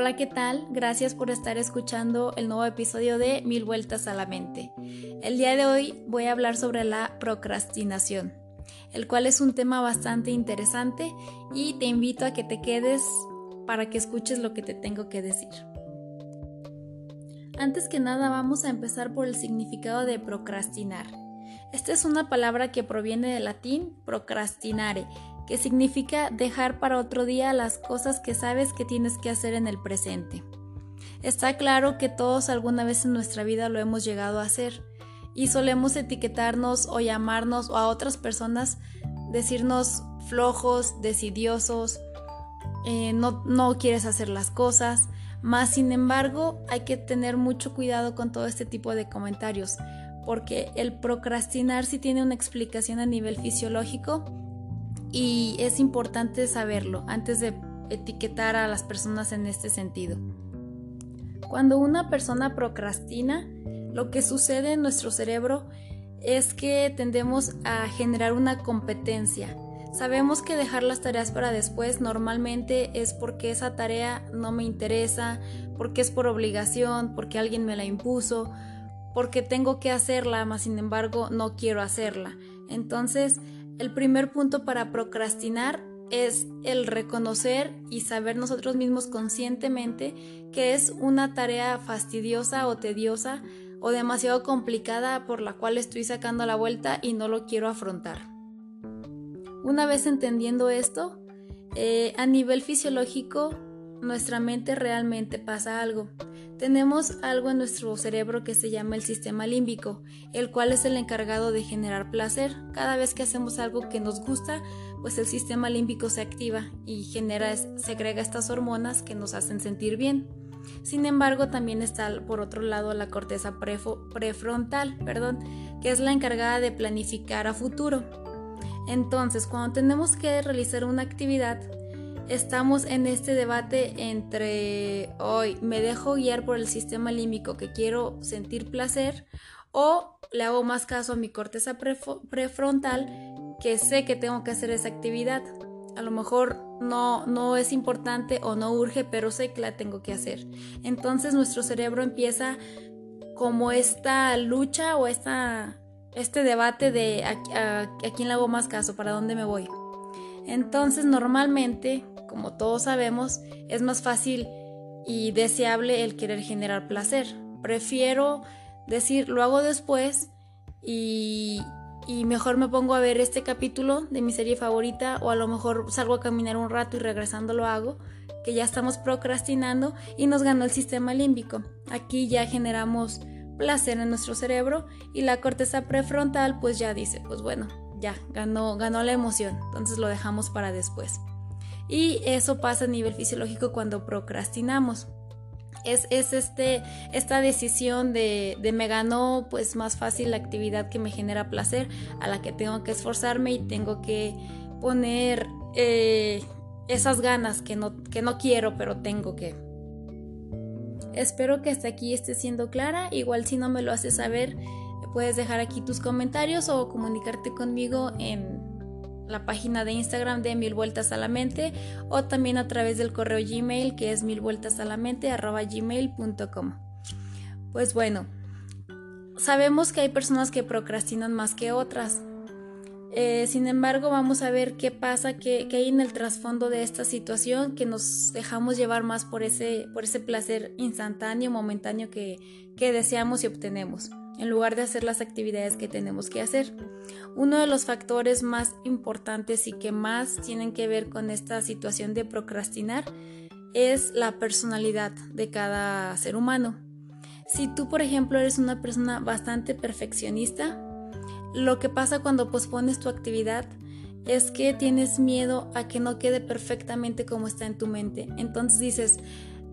Hola, ¿qué tal? Gracias por estar escuchando el nuevo episodio de Mil Vueltas a la Mente. El día de hoy voy a hablar sobre la procrastinación, el cual es un tema bastante interesante y te invito a que te quedes para que escuches lo que te tengo que decir. Antes que nada vamos a empezar por el significado de procrastinar. Esta es una palabra que proviene del latín procrastinare, que significa dejar para otro día las cosas que sabes que tienes que hacer en el presente. Está claro que todos alguna vez en nuestra vida lo hemos llegado a hacer y solemos etiquetarnos o llamarnos o a otras personas decirnos flojos, decidiosos, eh, no, no quieres hacer las cosas, más sin embargo hay que tener mucho cuidado con todo este tipo de comentarios porque el procrastinar sí tiene una explicación a nivel fisiológico y es importante saberlo antes de etiquetar a las personas en este sentido. Cuando una persona procrastina, lo que sucede en nuestro cerebro es que tendemos a generar una competencia. Sabemos que dejar las tareas para después normalmente es porque esa tarea no me interesa, porque es por obligación, porque alguien me la impuso, porque tengo que hacerla, mas sin embargo no quiero hacerla. Entonces, el primer punto para procrastinar es el reconocer y saber nosotros mismos conscientemente que es una tarea fastidiosa o tediosa o demasiado complicada por la cual estoy sacando la vuelta y no lo quiero afrontar. Una vez entendiendo esto, eh, a nivel fisiológico, nuestra mente realmente pasa algo. Tenemos algo en nuestro cerebro que se llama el sistema límbico, el cual es el encargado de generar placer. Cada vez que hacemos algo que nos gusta, pues el sistema límbico se activa y genera, segrega estas hormonas que nos hacen sentir bien. Sin embargo, también está por otro lado la corteza prefrontal, perdón, que es la encargada de planificar a futuro. Entonces, cuando tenemos que realizar una actividad, estamos en este debate entre hoy me dejo guiar por el sistema límbico que quiero sentir placer o le hago más caso a mi corteza prefrontal que sé que tengo que hacer esa actividad. A lo mejor no, no es importante o no urge, pero sé que la tengo que hacer. Entonces nuestro cerebro empieza como esta lucha o esta, este debate de a, a quién le hago más caso, para dónde me voy. Entonces normalmente como todos sabemos, es más fácil y deseable el querer generar placer. Prefiero decir, lo hago después y, mejor me pongo a ver este capítulo de mi serie favorita o a lo mejor salgo a caminar un rato y regresando lo hago, que ya estamos procrastinando y nos ganó el sistema límbico. Aquí ya generamos placer en nuestro cerebro y la corteza prefrontal pues ya dice, pues bueno, ya ganó, ganó la emoción, entonces lo dejamos para después. Y eso pasa a nivel fisiológico cuando procrastinamos. Es, este, esta decisión de, me ganó pues más fácil la actividad que me genera placer, a la que tengo que esforzarme y tengo que poner eh, esas ganas que no, que no quiero, pero tengo que. Espero que hasta aquí esté siendo clara. Igual si no me lo haces saber, puedes dejar aquí tus comentarios o comunicarte conmigo en la página de Instagram de Mil Vueltas a la Mente o también a través del correo Gmail que es mil vueltas a la mente gmail.com. Pues bueno, sabemos que hay personas que procrastinan más que otras. Eh, sin embargo, vamos a ver qué pasa, qué, hay en el trasfondo de esta situación, que nos dejamos llevar más por ese, por ese placer instantáneo, momentáneo que, que deseamos y obtenemos en lugar de hacer las actividades que tenemos que hacer. Uno de los factores más importantes y que más tienen que ver con esta situación de procrastinar es la personalidad de cada ser humano. Si tú, por ejemplo, eres una persona bastante perfeccionista, lo que pasa cuando pospones tu actividad es que tienes miedo a que no quede perfectamente como está en tu mente. Entonces dices,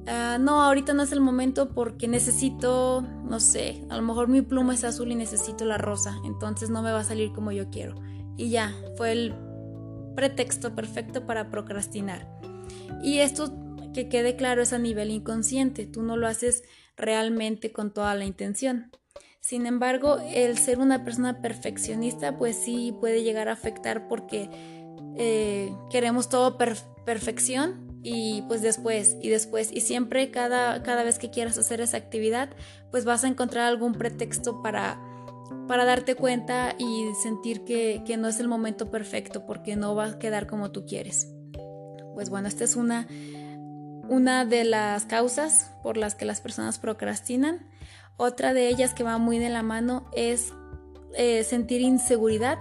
Ah, no, ahorita no es el momento porque necesito, no sé, a lo mejor mi pluma es azul y necesito la rosa, entonces no me va a salir como yo quiero. Y ya, fue el pretexto perfecto para procrastinar. Y esto que quede claro es a nivel inconsciente, tú no lo haces realmente con toda la intención. Sin embargo, el ser una persona perfeccionista pues sí puede llegar a afectar porque eh, queremos todo perfección y pues después y después y siempre cada, cada vez que quieras hacer esa actividad pues vas a encontrar algún pretexto para, para darte cuenta y sentir que, que no es el momento perfecto porque no va a quedar como tú quieres. Pues bueno, esta es una, una de las causas por las que las personas procrastinan. Otra de ellas que va muy de la mano es eh, sentir inseguridad.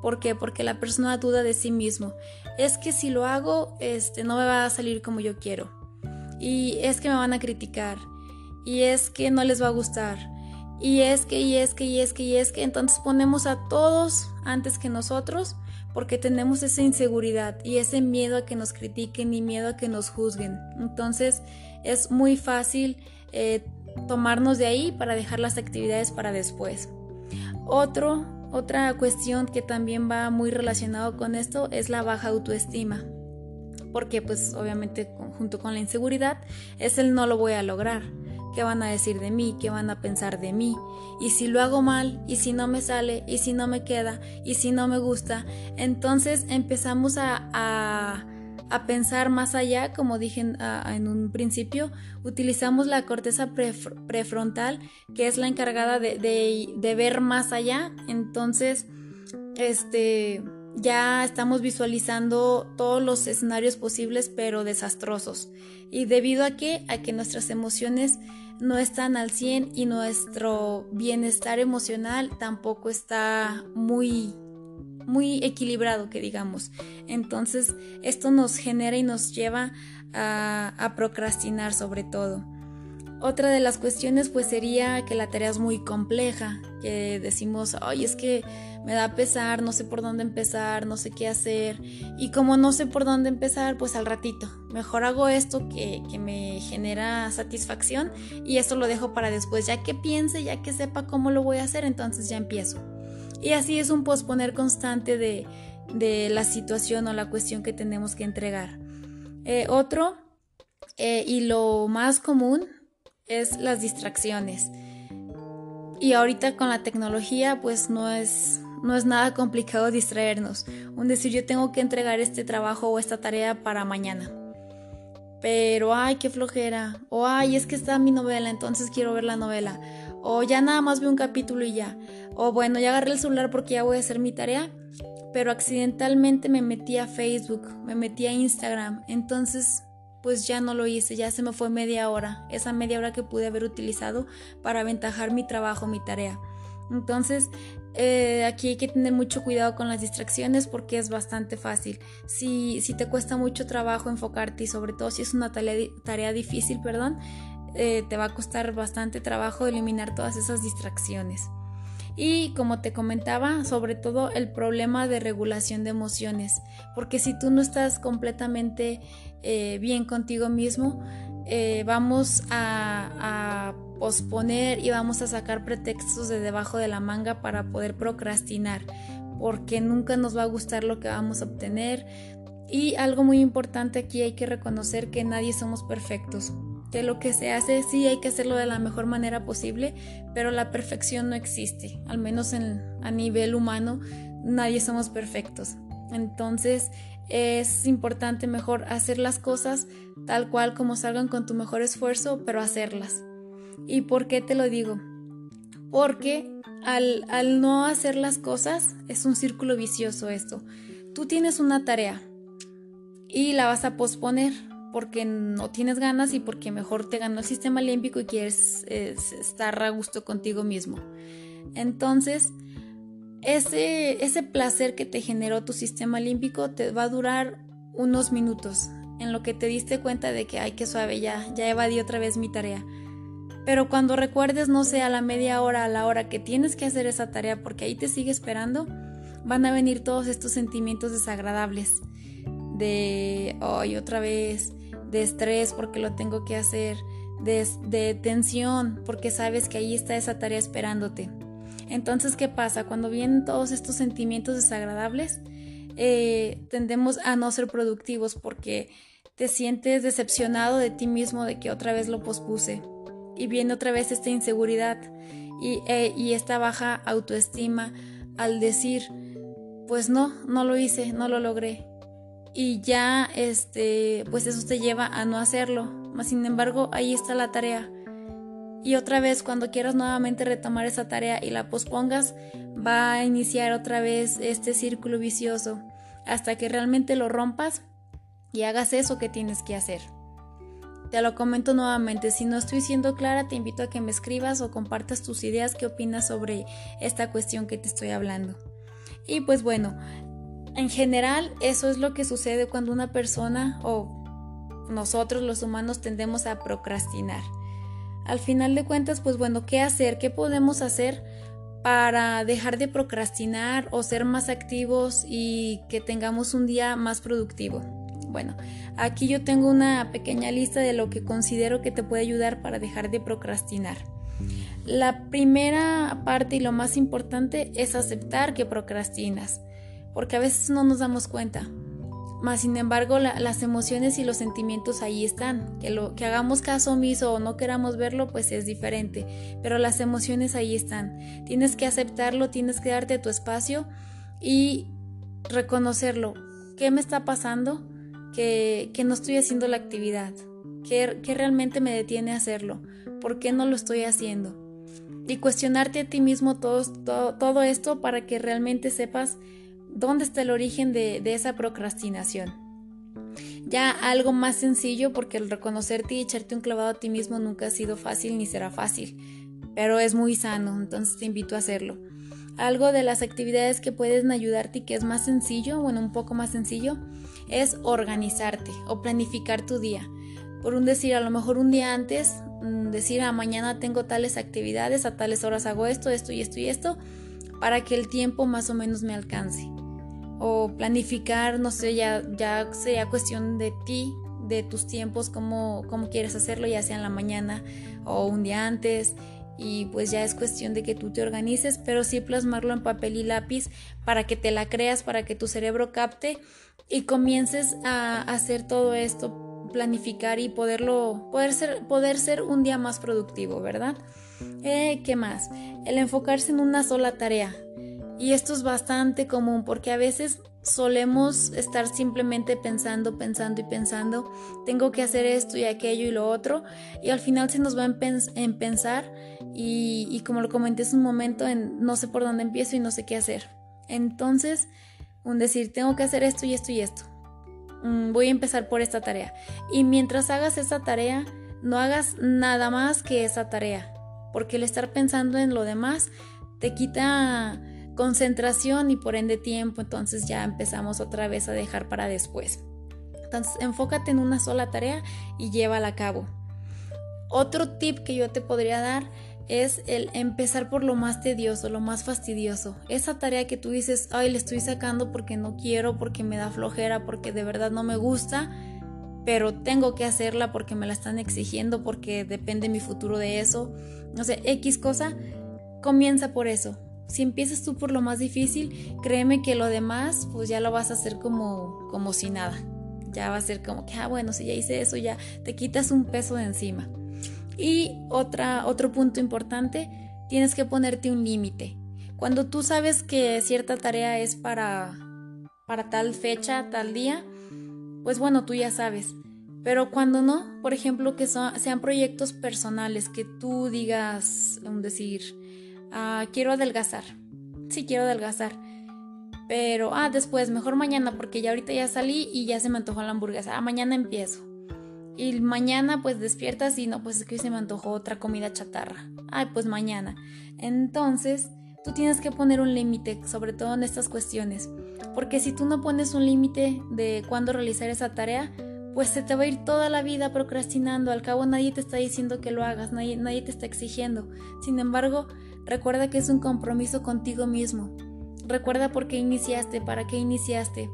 ¿Por qué? Porque la persona duda de sí mismo. Es que si lo hago, este, no me va a salir como yo quiero. Y es que me van a criticar. Y es que no les va a gustar. Y es que, y es que, y es que, y es que. Entonces ponemos a todos antes que nosotros porque tenemos esa inseguridad y ese miedo a que nos critiquen y miedo a que nos juzguen. Entonces es muy fácil eh, tomarnos de ahí para dejar las actividades para después. Otro, otra cuestión que también va muy relacionado con esto es la baja autoestima. Porque pues obviamente junto con la inseguridad es el no lo voy a lograr qué van a decir de mí, qué van a pensar de mí, y si lo hago mal, y si no me sale, y si no me queda, y si no me gusta, entonces empezamos a, a, pensar más allá, como dije en, un principio, utilizamos la corteza prefrontal, que es la encargada de, ver más allá, entonces, este ya estamos visualizando todos los escenarios posibles pero desastrosos. ¿Y debido a qué? A que nuestras emociones no están al 100 y nuestro bienestar emocional tampoco está muy muy equilibrado que digamos entonces esto nos genera y nos lleva a, procrastinar sobre todo otra de las cuestiones pues sería que la tarea es muy compleja, que decimos, ay, es que me da pesar, no sé por dónde empezar, no sé qué hacer. Y como no sé por dónde empezar, pues al ratito, mejor hago esto que, que me genera satisfacción y esto lo dejo para después, ya que piense, ya que sepa cómo lo voy a hacer, entonces ya empiezo. Y así es un posponer constante de, la situación o la cuestión que tenemos que entregar. Eh, otro, eh, y lo más común, es las distracciones. Y ahorita con la tecnología pues no es, no es nada complicado distraernos. Un decir yo tengo que entregar este trabajo o esta tarea para mañana. Pero ay, qué flojera. O ay, es que está mi novela, entonces quiero ver la novela. O ya nada más veo un capítulo y ya. O bueno, ya agarré el celular porque ya voy a hacer mi tarea. Pero accidentalmente me metí a Facebook, me metí a Instagram. Entonces pues ya no lo hice, ya se me fue media hora, esa media hora que pude haber utilizado para aventajar mi trabajo, mi tarea. Entonces, eh, aquí hay que tener mucho cuidado con las distracciones porque es bastante fácil. Si, si te cuesta mucho trabajo enfocarte y sobre todo si es una tarea, tarea difícil, perdón, eh, te va a costar bastante trabajo eliminar todas esas distracciones. Y como te comentaba, sobre todo el problema de regulación de emociones, porque si tú no estás completamente eh, bien contigo mismo, eh, vamos a, a, posponer y vamos a sacar pretextos de debajo de la manga para poder procrastinar, porque nunca nos va a gustar lo que vamos a obtener. Y algo muy importante aquí hay que reconocer que nadie somos perfectos que lo que se hace sí hay que hacerlo de la mejor manera posible, pero la perfección no existe, al menos en, a nivel humano nadie somos perfectos. Entonces es importante mejor hacer las cosas tal cual como salgan con tu mejor esfuerzo, pero hacerlas. ¿Y por qué te lo digo? Porque al, al no hacer las cosas es un círculo vicioso esto. Tú tienes una tarea y la vas a posponer porque no tienes ganas y porque mejor te ganó el sistema límbico y quieres estar a gusto contigo mismo. Entonces, ese, ese placer que te generó tu sistema límbico te va a durar unos minutos en lo que te diste cuenta de que, ay, qué suave, ya, ya evadí otra vez mi tarea. Pero cuando recuerdes, no sé, a la media hora, a la hora que tienes que hacer esa tarea porque ahí te sigue esperando, van a venir todos estos sentimientos desagradables de, ay, otra vez, de estrés porque lo tengo que hacer, de, tensión porque sabes que ahí está esa tarea esperándote. Entonces, ¿qué pasa? Cuando vienen todos estos sentimientos desagradables, eh, tendemos a no ser productivos porque te sientes decepcionado de ti mismo de que otra vez lo pospuse. Y viene otra vez esta inseguridad y, eh, y esta baja autoestima al decir, pues no, no lo hice, no lo logré. Y ya este pues eso te lleva a no hacerlo. Sin embargo, ahí está la tarea. Y otra vez cuando quieras nuevamente retomar esa tarea y la pospongas, va a iniciar otra vez este círculo vicioso hasta que realmente lo rompas y hagas eso que tienes que hacer. Te lo comento nuevamente, si no estoy siendo clara, te invito a que me escribas o compartas tus ideas, qué opinas sobre esta cuestión que te estoy hablando. Y pues bueno, en general eso es lo que sucede cuando una persona o nosotros los humanos tendemos a procrastinar. Al final de cuentas, pues bueno, ¿qué hacer? ¿Qué podemos hacer para dejar de procrastinar o ser más activos y que tengamos un día más productivo? Bueno, aquí yo tengo una pequeña lista de lo que considero que te puede ayudar para dejar de procrastinar. La primera parte y lo más importante es aceptar que procrastinas, porque a veces no nos damos cuenta. Más sin embargo, las emociones y los sentimientos ahí están. Que lo que hagamos caso omiso o no queramos verlo, pues es diferente. Pero las emociones ahí están. Tienes que aceptarlo, tienes que darte tu espacio y reconocerlo. ¿Qué me está pasando? Que, que no estoy haciendo la actividad. ¿Qué, ¿Qué realmente me detiene a hacerlo? ¿Por qué no lo estoy haciendo? Y cuestionarte a ti mismo todo, todo, todo esto para que realmente sepas dónde está el origen de, esa procrastinación. Ya algo más sencillo porque el reconocerte y echarte un clavado a ti mismo nunca ha sido fácil ni será fácil, pero es muy sano, entonces te invito a hacerlo. Algo de las actividades que pueden ayudarte y que es más sencillo, bueno, un poco más sencillo, es organizarte o planificar tu día. Por un decir, a lo mejor un día antes, mm, decir, a ah, mañana tengo tales actividades, a tales horas hago esto, esto y esto y esto, para que el tiempo más o menos me alcance o planificar, no sé, ya, ya sería cuestión de ti, de tus tiempos, cómo, cómo quieres hacerlo, ya sea en la mañana o un día antes. Y pues ya es cuestión de que tú te organices, pero sí plasmarlo en papel y lápiz para que te la creas, para que tu cerebro capte y comiences a hacer todo esto, planificar y poderlo, poder ser, poder ser un día más productivo, ¿verdad? Eh, ¿Qué más? El enfocarse en una sola tarea. Y esto es bastante común porque a veces solemos estar simplemente pensando, pensando y pensando, tengo que hacer esto y aquello y lo otro, y al final se nos va en, pensar y, como lo comenté hace un momento, en no sé por dónde empiezo y no sé qué hacer. Entonces, un decir, tengo que hacer esto y esto y esto. Mm, voy a empezar por esta tarea. Y mientras hagas esa tarea, no hagas nada más que esa tarea, porque el estar pensando en lo demás te quita concentración y por ende tiempo, entonces ya empezamos otra vez a dejar para después. Entonces enfócate en una sola tarea y llévala a cabo. Otro tip que yo te podría dar es el empezar por lo más tedioso, lo más fastidioso. Esa tarea que tú dices, ay, le estoy sacando porque no quiero, porque me da flojera, porque de verdad no me gusta, pero tengo que hacerla porque me la están exigiendo, porque depende mi futuro de eso. No sé, X cosa, comienza por eso. Si empiezas tú por lo más difícil, créeme que lo demás, pues ya lo vas a hacer como, como si nada. Ya va a ser como que, ah, bueno, si ya hice eso, ya te quitas un peso de encima. Y otra, otro punto importante, tienes que ponerte un límite. Cuando tú sabes que cierta tarea es para, para tal fecha, tal día, pues bueno, tú ya sabes. Pero cuando no, por ejemplo, que sean proyectos personales, que tú digas, un decir, Ah, quiero adelgazar. Sí, quiero adelgazar. Pero, ah, después, mejor mañana, porque ya ahorita ya salí y ya se me antojó la hamburguesa. Ah, mañana empiezo. Y mañana pues despiertas y no, pues es que hoy se me antojó otra comida chatarra. Ay, pues mañana. Entonces, tú tienes que poner un límite, sobre todo en estas cuestiones. Porque si tú no pones un límite de cuándo realizar esa tarea, pues se te va a ir toda la vida procrastinando. Al cabo nadie te está diciendo que lo hagas, nadie, nadie te está exigiendo. Sin embargo, Recuerda que es un compromiso contigo mismo. Recuerda por qué iniciaste, para qué iniciaste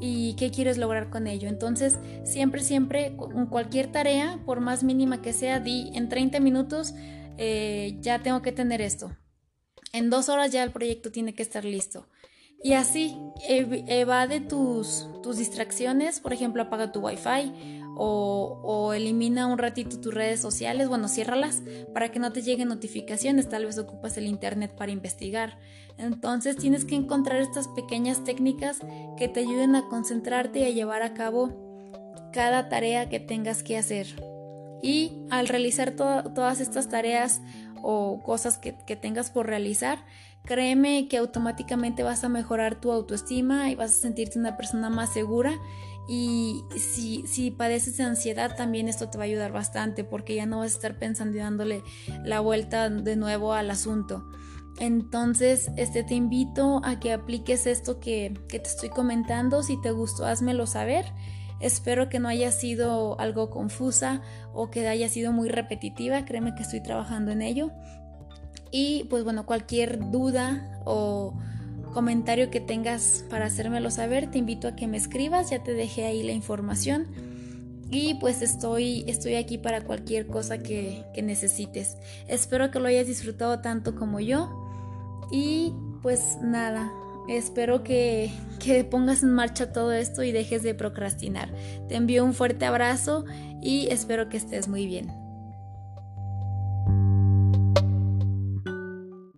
y qué quieres lograr con ello. Entonces, siempre, siempre, con cualquier tarea, por más mínima que sea, di en 30 minutos eh, ya tengo que tener esto. En dos horas ya el proyecto tiene que estar listo. Y así, evade tus, tus distracciones, por ejemplo, apaga tu wifi o, elimina un ratito tus redes sociales, bueno, ciérralas para que no te lleguen notificaciones, tal vez ocupas el internet para investigar. Entonces tienes que encontrar estas pequeñas técnicas que te ayuden a concentrarte y a llevar a cabo cada tarea que tengas que hacer. Y al realizar todas estas tareas o cosas que, que tengas por realizar, créeme que automáticamente vas a mejorar tu autoestima y vas a sentirte una persona más segura y si, si padeces de ansiedad, también esto te va a ayudar bastante porque ya no vas a estar pensando y dándole la vuelta de nuevo al asunto. Entonces, este, te invito a que apliques esto que, que te estoy comentando. Si te gustó, házmelo saber. Espero que no haya sido algo confusa o que haya sido muy repetitiva. Créeme que estoy trabajando en ello. Y pues bueno, cualquier duda o comentario que tengas para hacérmelo saber, te invito a que me escribas, ya te dejé ahí la información. Y pues estoy, estoy aquí para cualquier cosa que, que necesites. Espero que lo hayas disfrutado tanto como yo. Y pues nada, espero que, que pongas en marcha todo esto y dejes de procrastinar. Te envío un fuerte abrazo y espero que estés muy bien.